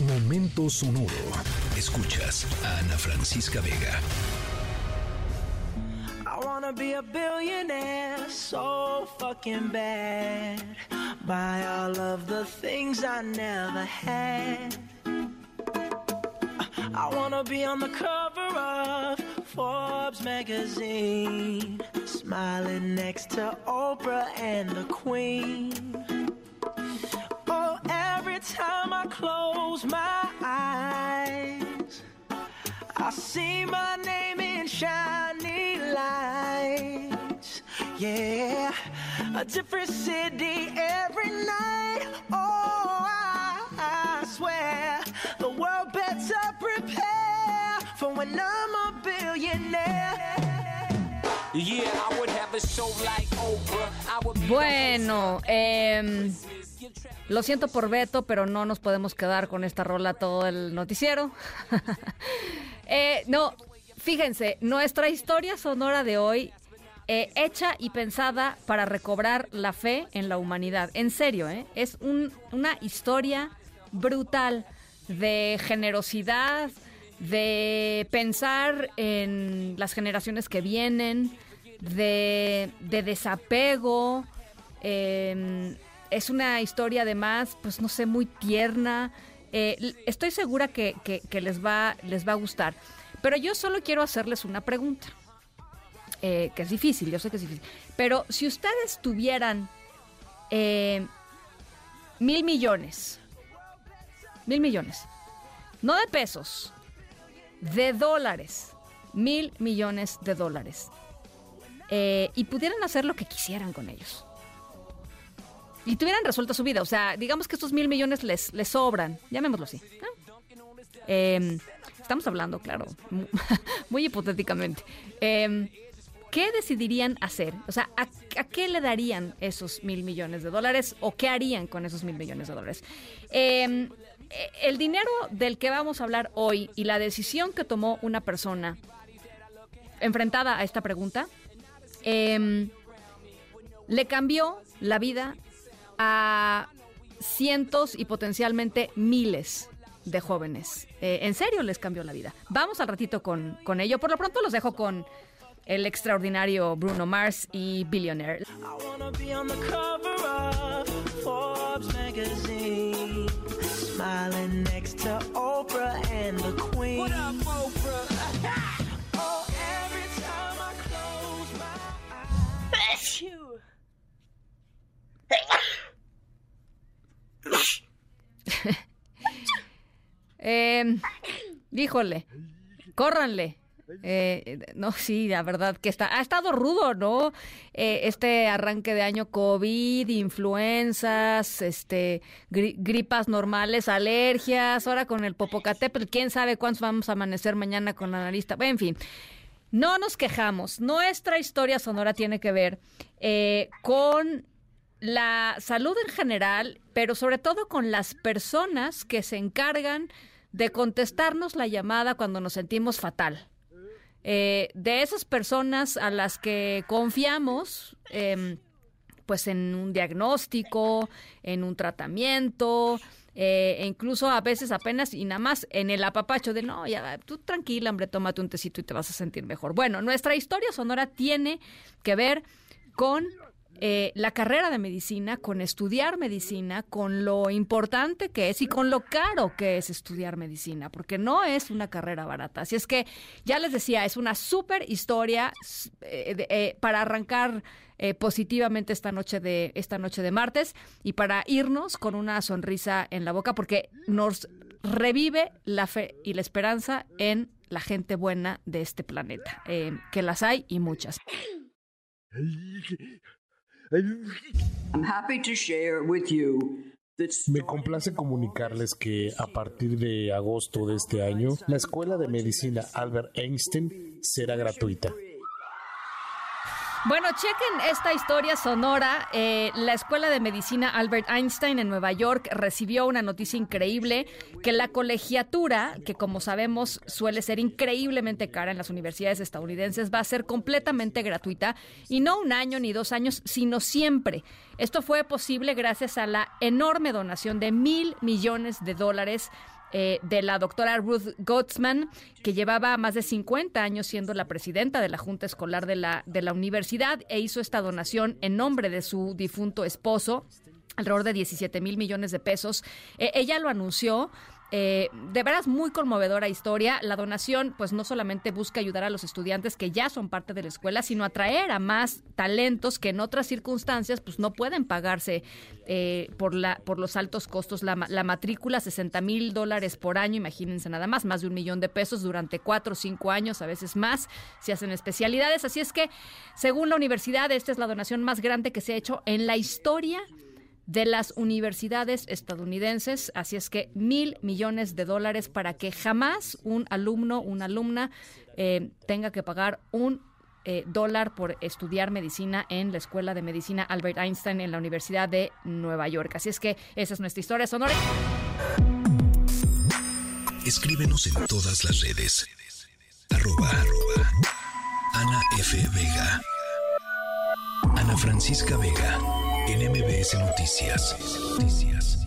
Momento sonoro. Escuchas a Ana Francisca Vega. I wanna be a billionaire so fucking bad. Buy all of the things I never had. I wanna be on the cover of Forbes magazine, smiling next to Oprah and the Queen. Oh, every time I close my eyes, I see my name in shiny lights. Yeah, a different city every night. Oh, I, I swear the world better prepare for when I'm a billionaire. Yeah, I would have a show like Oprah. I would be Bueno, em, lo siento por Beto, pero no nos podemos quedar con esta rola todo el noticiero. Eh, no, fíjense, nuestra historia sonora de hoy, eh, hecha y pensada para recobrar la fe en la humanidad. En serio, ¿eh? es un- una historia brutal de generosidad, de pensar en las generaciones que vienen, de, de desapego. eh, es una historia además, pues no sé, muy tierna. Eh, estoy segura que les, va, les va a gustar. Pero yo solo quiero hacerles una pregunta. eh, que es difícil, yo sé que es difícil. Pero si ustedes tuvieran eh, mil millones, mil millones, no de pesos, de dólares, mil millones de dólares, eh, y pudieran hacer lo que quisieran con ellos. Y tuvieran resuelto su vida. O sea, digamos que estos mil millones les, les sobran. Llamémoslo así. Eh, estamos hablando, claro, mu- muy hipotéticamente. Eh, ¿Qué decidirían hacer? O sea, ¿a, qué le darían esos mil millones de dólares o qué harían con esos mil millones de dólares? Eh, eh, el dinero del que vamos a hablar hoy y la decisión que tomó una persona enfrentada a esta pregunta le cambió la vida a cientos y potencialmente miles de jóvenes. Eh, en serio les cambió la vida. Vamos al ratito con, con ello. Por lo pronto los dejo con el extraordinario Bruno Mars y Billionaire. Smiling next to Oprah and the Queen. What up, Eh, híjole, córranle. Eh, no, sí, la verdad que está, ha estado rudo, ¿no? Eh, este arranque de año COVID, influencias, este, gri- gripas normales, alergias, ahora con el Popocatépetl, quién sabe cuántos vamos a amanecer mañana con la nariz. ta- En fin, no nos quejamos. Nuestra historia sonora tiene que ver eh, con la salud en general, pero sobre todo con las personas que se encargan de contestarnos la llamada cuando nos sentimos fatal. Eh, de esas personas a las que confiamos, em, pues en un diagnóstico, en un tratamiento, eh, e incluso a veces apenas y nada más en el apapacho de no, ya tú tranquila, hombre, tómate un tecito y te vas a sentir mejor. Bueno, nuestra historia sonora tiene que ver con eh, la carrera de medicina, con estudiar medicina, con lo importante que es y con lo caro que es estudiar medicina, porque no es una carrera barata. Así es que, ya les decía, es una súper historia eh, eh, para arrancar positivamente esta noche de esta noche de martes y para irnos con una sonrisa en la boca, porque nos revive la fe y la esperanza en la gente buena de este planeta, que las hay y muchas. I'm happy to share with you that Me complace comunicarles que a partir de agosto de este año, la Escuela de Medicina Albert Einstein será gratuita. Bueno, chequen esta historia sonora. Eh, la Escuela de Medicina Albert Einstein en Nueva York recibió una noticia increíble, que la colegiatura, que como sabemos suele ser increíblemente cara en las universidades estadounidenses, va a ser completamente gratuita y no un año ni dos años, sino siempre. Esto fue posible gracias a la enorme donación de mil millones de dólares eh, de la doctora Ruth Gottsman, que llevaba más de 50 años siendo la presidenta de la Junta Escolar de la, de la universidad e hizo esta donación en nombre de su difunto esposo alrededor de 17 mil millones de pesos. Eh, ella lo anunció eh, de veras muy conmovedora historia. La donación, pues no solamente busca ayudar a los estudiantes que ya son parte de la escuela, sino atraer a más talentos que en otras circunstancias, pues no pueden pagarse eh, por la por los altos costos. La, la matrícula, 60 mil dólares por año, imagínense nada más, más de un millón de pesos durante cuatro o cinco años, a veces más, se hacen especialidades. Así es que, según la universidad, esta es la donación más grande que se ha hecho en la historia de las universidades estadounidenses. Así es que mil millones de dólares para que jamás un alumno, una alumna eh, tenga que pagar un eh, dólar por estudiar medicina en la Escuela de Medicina Albert Einstein en la Universidad de Nueva York. Así es que esa es nuestra historia sonora. Escríbenos en todas las redes. Arroba, Ana F. Vega. Ana Francisca Vega en. Noticias.